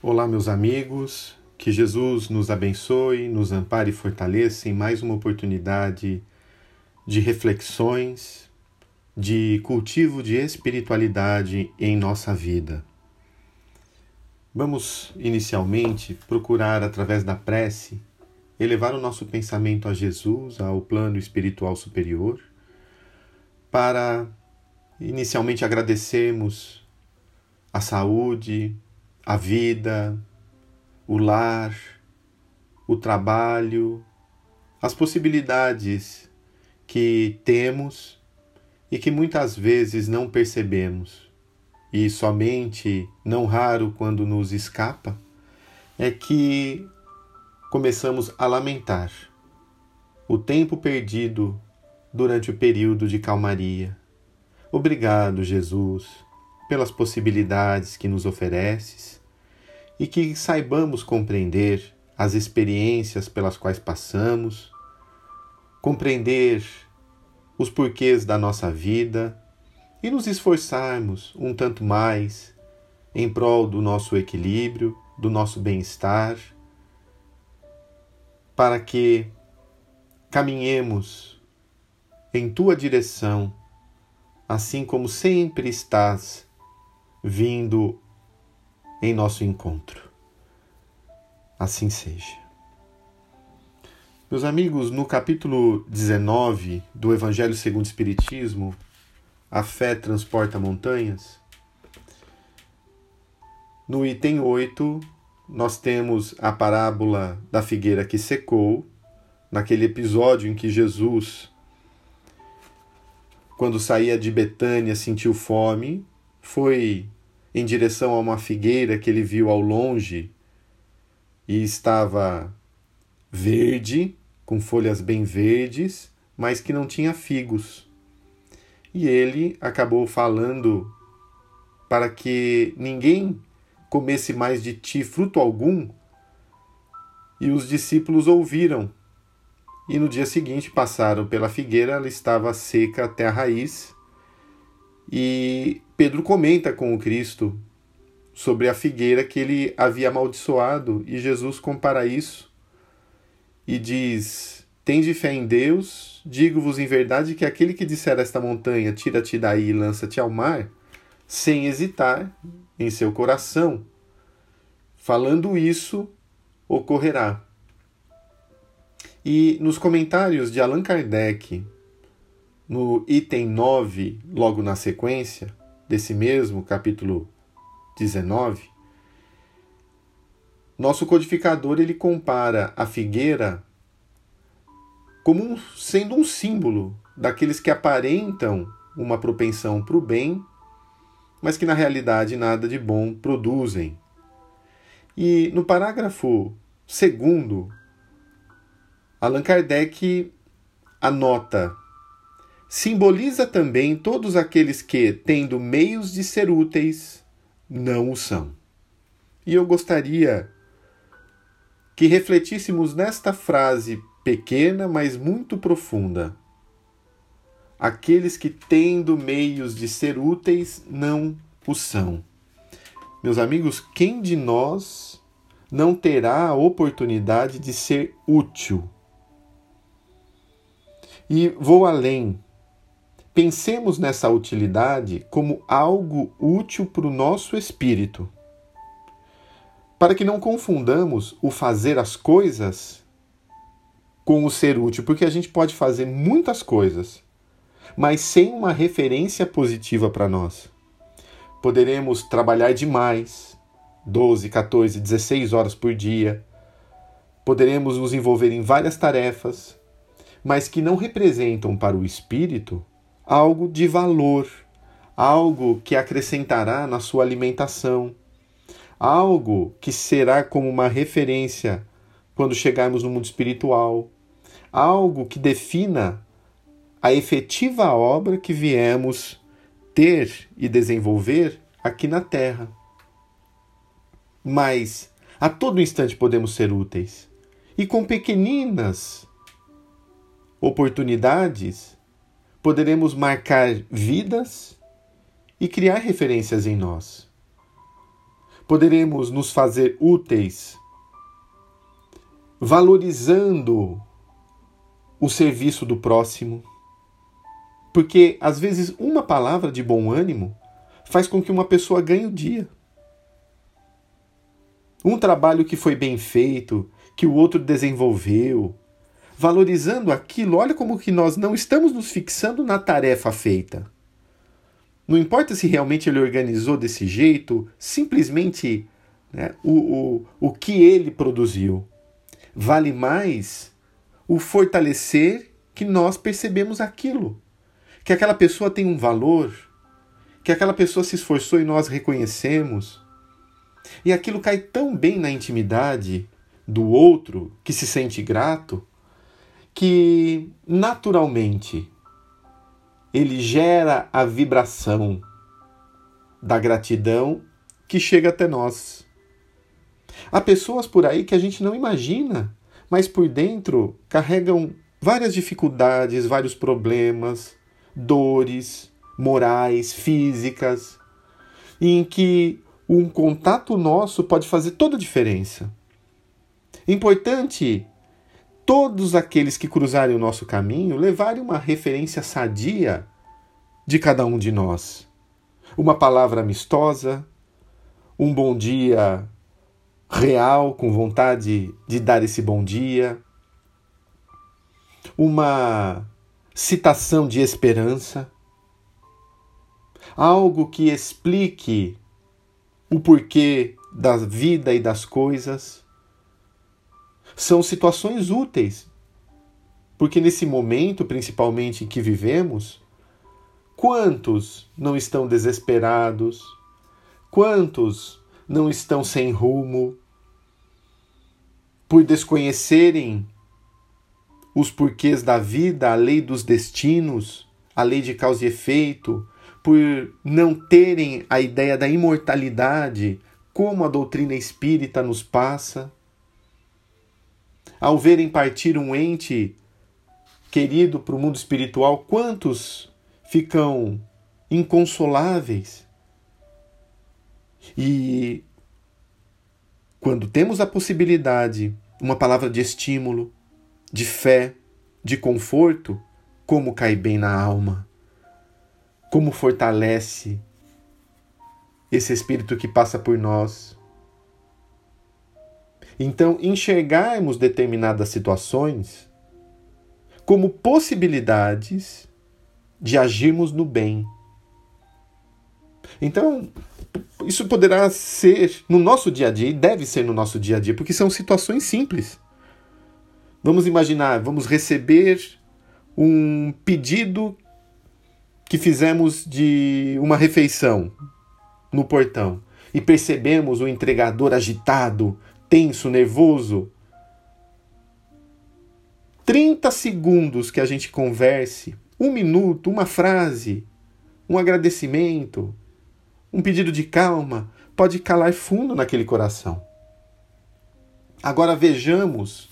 Olá, meus amigos. Que Jesus nos abençoe, nos ampare e fortaleça em mais uma oportunidade de reflexões, de cultivo de espiritualidade em nossa vida. Vamos, inicialmente, procurar, através da prece, elevar o nosso pensamento a Jesus, ao plano espiritual superior, para, inicialmente, agradecermos a saúde, a vida, o lar, o trabalho, as possibilidades que temos e que muitas vezes não percebemos, e somente, não raro quando nos escapa, é que começamos a lamentar o tempo perdido durante o período de calmaria. Obrigado, Jesus, pelas possibilidades que nos ofereces e que saibamos compreender as experiências pelas quais passamos, compreender os porquês da nossa vida e nos esforçarmos um tanto mais em prol do nosso equilíbrio, do nosso bem-estar, para que caminhemos em tua direção, assim como sempre estás vindo em nosso encontro. Assim seja. Meus amigos, no capítulo 19 do Evangelho segundo o Espiritismo, A Fé Transporta Montanhas, no item 8, nós temos a parábola da figueira que secou, naquele episódio em que Jesus, quando saía de Betânia, sentiu fome, foi em direção a uma figueira que ele viu ao longe e estava verde, com folhas bem verdes, mas que não tinha figos. E ele acabou falando para que ninguém comesse mais de ti fruto algum. E os discípulos ouviram. E no dia seguinte passaram pela figueira, ela estava seca até a raiz. E Pedro comenta com o Cristo sobre a figueira que ele havia amaldiçoado e Jesus compara isso e diz: Tende fé em Deus, digo-vos em verdade que aquele que disser a esta montanha, tira-te daí e lança-te ao mar, sem hesitar em seu coração, falando isso, ocorrerá. E nos comentários de Allan Kardec, no item 9, logo na sequência, desse mesmo capítulo 19, nosso codificador ele compara a figueira como um, sendo um símbolo daqueles que aparentam uma propensão para o bem, mas que na realidade nada de bom produzem. E no parágrafo segundo, Allan Kardec anota simboliza também todos aqueles que, tendo meios de ser úteis, não o são. E eu gostaria que refletíssemos nesta frase pequena, mas muito profunda. Aqueles que, tendo meios de ser úteis, não o são. Meus amigos, quem de nós não terá a oportunidade de ser útil? E vou além. Pensemos nessa utilidade como algo útil para o nosso espírito, para que não confundamos o fazer as coisas com o ser útil, porque a gente pode fazer muitas coisas, mas sem uma referência positiva para nós. Poderemos trabalhar demais, 12, 14, 16 horas por dia, poderemos nos envolver em várias tarefas, mas que não representam para o espírito algo de valor, algo que acrescentará na sua alimentação, algo que será como uma referência quando chegarmos no mundo espiritual, algo que defina a efetiva obra que viemos ter e desenvolver aqui na Terra. Mas a todo instante podemos ser úteis. E com pequeninas oportunidades, poderemos marcar vidas e criar referências em nós. poderemos nos fazer úteis valorizando o serviço do próximo. Porque às vezes uma palavra de bom ânimo faz com que uma pessoa ganhe o dia. Um trabalho que foi bem feito, que o outro desenvolveu, valorizando aquilo, olha como que nós não estamos nos fixando na tarefa feita. Não importa se realmente ele organizou desse jeito, simplesmente né, o, o, o que ele produziu. Vale mais o fortalecer que nós percebemos aquilo. Que aquela pessoa tem um valor, que aquela pessoa se esforçou e nós reconhecemos. E aquilo cai tão bem na intimidade do outro que se sente grato, que naturalmente ele gera a vibração da gratidão que chega até nós. Há pessoas por aí que a gente não imagina, mas por dentro carregam várias dificuldades, vários problemas, dores morais, físicas, em que um contato nosso pode fazer toda a diferença. Importante todos aqueles que cruzarem o nosso caminho levarem uma referência sadia de cada um de nós. Uma palavra amistosa, um bom dia real, com vontade de dar esse bom dia, uma citação de esperança, algo que explique o porquê da vida e das coisas são situações úteis. Porque nesse momento, principalmente em que vivemos, quantos não estão desesperados? Quantos não estão sem rumo? Por desconhecerem os porquês da vida, a lei dos destinos, a lei de causa e efeito, por não terem a ideia da imortalidade, como a doutrina espírita nos passa ao verem partir um ente querido para o mundo espiritual, quantos ficam inconsoláveis? E quando temos a possibilidade, uma palavra de estímulo, de fé, de conforto, como cai bem na alma, como fortalece esse espírito que passa por nós então, enxergarmos determinadas situações como possibilidades de agirmos no bem. Então, isso poderá ser no nosso dia a dia e deve ser no nosso dia a dia, porque são situações simples. Vamos imaginar, vamos receber um pedido que fizemos de uma refeição no portão e percebemos o entregador agitado, tenso, nervoso. 30 segundos que a gente converse, um minuto, uma frase, um agradecimento, um pedido de calma, pode calar fundo naquele coração. Agora vejamos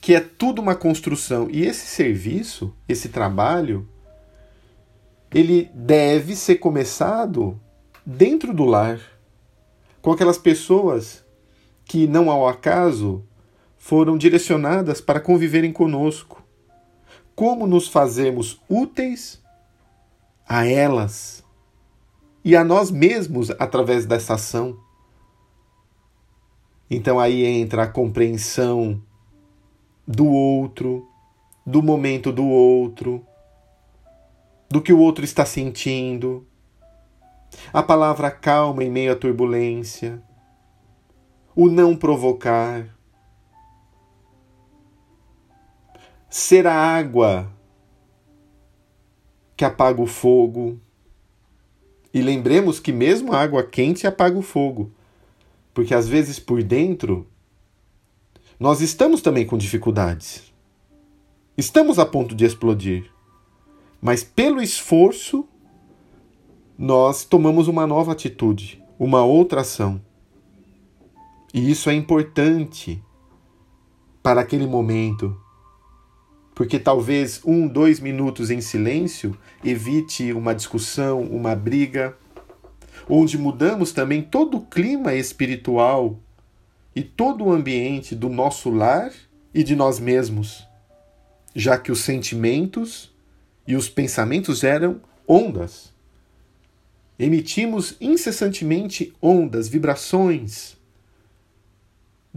que é tudo uma construção e esse serviço, esse trabalho, ele deve ser começado dentro do lar, com aquelas pessoas que, não ao acaso, foram direcionadas para conviverem conosco. Como nos fazemos úteis a elas e a nós mesmos através dessa ação. Então aí entra a compreensão do outro, do momento do outro, do que o outro está sentindo, a palavra calma em meio à turbulência, o não provocar, ser a água que apaga o fogo. E lembremos que mesmo a água quente apaga o fogo, porque às vezes por dentro nós estamos também com dificuldades. Estamos a ponto de explodir. Mas pelo esforço, nós tomamos uma nova atitude, uma outra ação. E isso é importante para aquele momento, porque talvez um, dois minutos em silêncio evite uma discussão, uma briga, onde mudamos também todo o clima espiritual e todo o ambiente do nosso lar e de nós mesmos, já que os sentimentos e os pensamentos geram ondas. Emitimos incessantemente ondas, vibrações,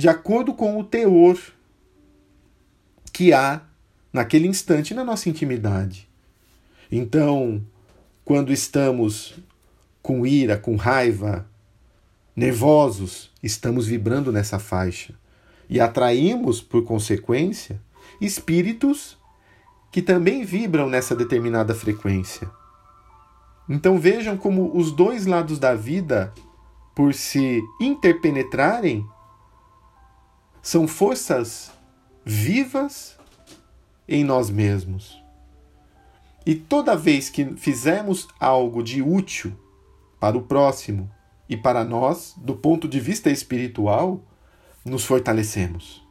de acordo com o teor que há naquele instante na nossa intimidade. Então, quando estamos com ira, com raiva, nervosos, estamos vibrando nessa faixa e atraímos, por consequência, espíritos que também vibram nessa determinada frequência. Então vejam como os dois lados da vida, por se interpenetrarem, são forças vivas em nós mesmos. E toda vez que fizermos algo de útil para o próximo e para nós, do ponto de vista espiritual, nos fortalecemos.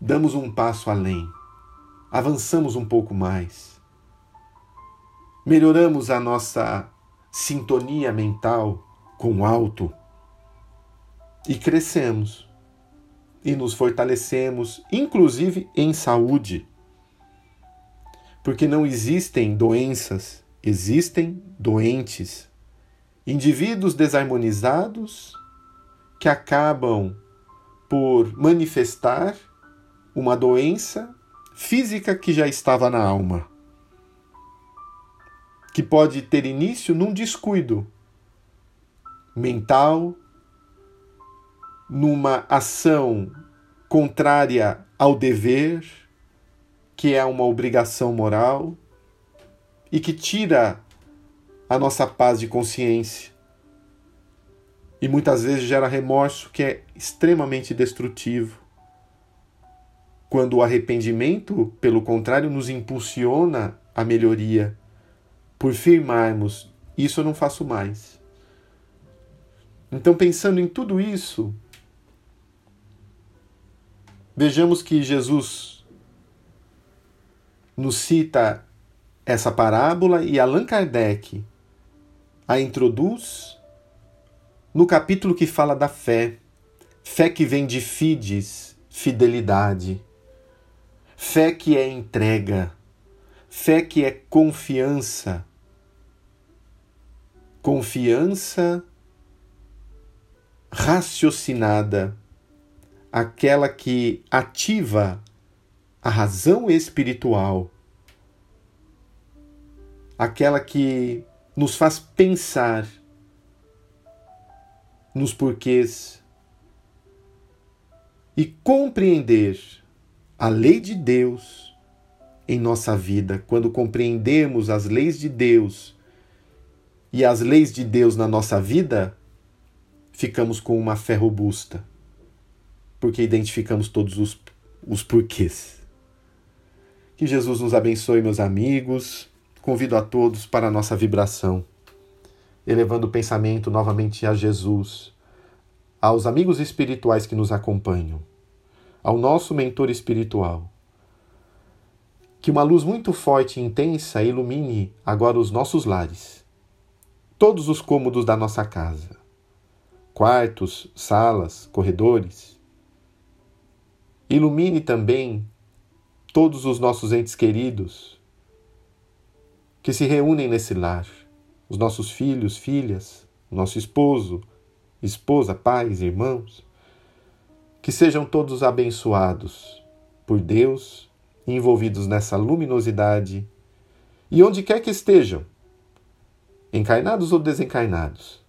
Damos um passo além, avançamos um pouco mais, melhoramos a nossa sintonia mental com o alto e crescemos e nos fortalecemos, inclusive em saúde. Porque não existem doenças, existem doentes, indivíduos desarmonizados que acabam por manifestar uma doença física que já estava na alma, que pode ter início num descuido mental, numa ação contrária ao dever, que é uma obrigação moral, e que tira a nossa paz de consciência. E muitas vezes gera remorso que é extremamente destrutivo. Quando o arrependimento, pelo contrário, nos impulsiona a melhoria, por firmarmos: isso eu não faço mais. Então, pensando em tudo isso, Vejamos que Jesus nos cita essa parábola e Allan Kardec a introduz no capítulo que fala da fé. Fé que vem de fides, fidelidade. Fé que é entrega. Fé que é confiança. Confiança raciocinada aquela que ativa a razão espiritual, aquela que nos faz pensar nos porquês e compreender a lei de Deus em nossa vida. Quando compreendemos as leis de Deus e as leis de Deus na nossa vida, ficamos com uma fé robusta porque identificamos todos os, os porquês. Que Jesus nos abençoe, meus amigos. Convido a todos para a nossa vibração, elevando o pensamento novamente a Jesus, aos amigos espirituais que nos acompanham, ao nosso mentor espiritual. Que uma luz muito forte e intensa ilumine agora os nossos lares, todos os cômodos da nossa casa, quartos, salas, corredores Ilumine também todos os nossos entes queridos que se reúnem nesse lar, os nossos filhos, filhas, nosso esposo, esposa, pais, irmãos, que sejam todos abençoados por Deus, envolvidos nessa luminosidade. E onde quer que estejam, encarnados ou desencarnados,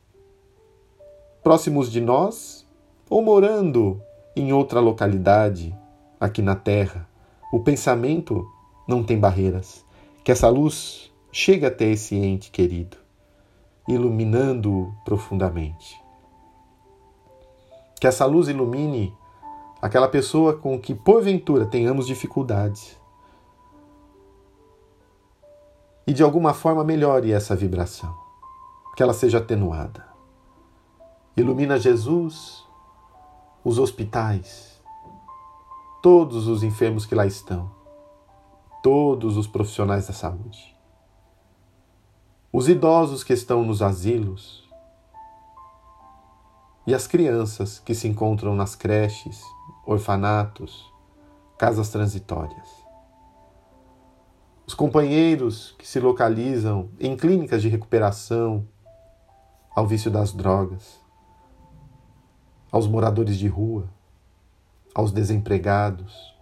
próximos de nós ou morando em outra localidade, aqui na Terra. O pensamento não tem barreiras. Que essa luz chegue até esse ente querido, iluminando-o profundamente. Que essa luz ilumine aquela pessoa com que porventura tenhamos dificuldades. E de alguma forma melhore essa vibração, que ela seja atenuada. Ilumina Jesus os hospitais, todos os enfermos que lá estão, todos os profissionais da saúde. os idosos que estão nos asilos e as crianças que se encontram nas creches, orfanatos, casas transitórias. Os companheiros que se localizam em clínicas de recuperação ao vício das drogas, aos moradores de rua, aos desempregados.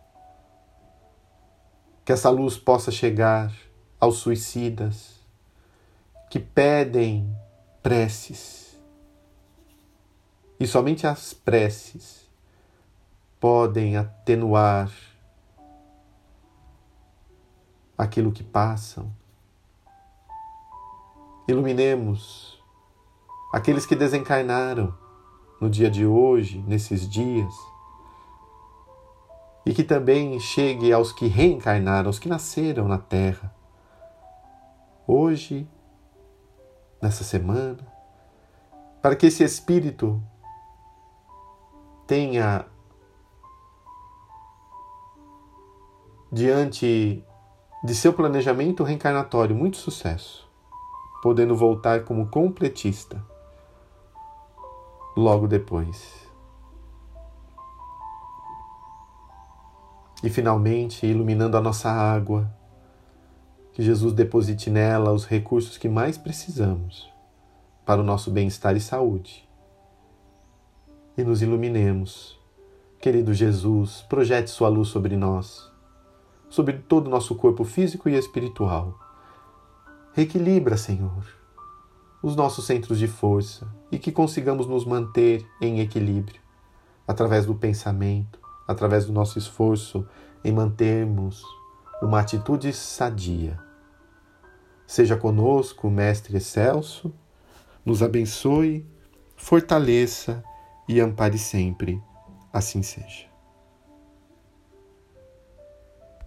Que essa luz possa chegar aos suicidas que pedem preces. E somente as preces podem atenuar aquilo que passam. Iluminemos aqueles que desencarnaram no dia de hoje, nesses dias, e que também chegue aos que reencarnaram, aos que nasceram na Terra, hoje, nessa semana, para que esse Espírito tenha diante de seu planejamento reencarnatório muito sucesso, podendo voltar como completista logo depois. E finalmente, iluminando a nossa água, que Jesus deposite nela os recursos que mais precisamos para o nosso bem-estar e saúde. E nos iluminemos. Querido Jesus, projete Sua luz sobre nós, sobre todo o nosso corpo físico e espiritual. Reequilibra, Senhor os nossos centros de força e que consigamos nos manter em equilíbrio através do pensamento, através do nosso esforço em mantermos uma atitude sadia. Seja conosco, Mestre Excelso, nos abençoe, fortaleça e ampare sempre. Assim seja.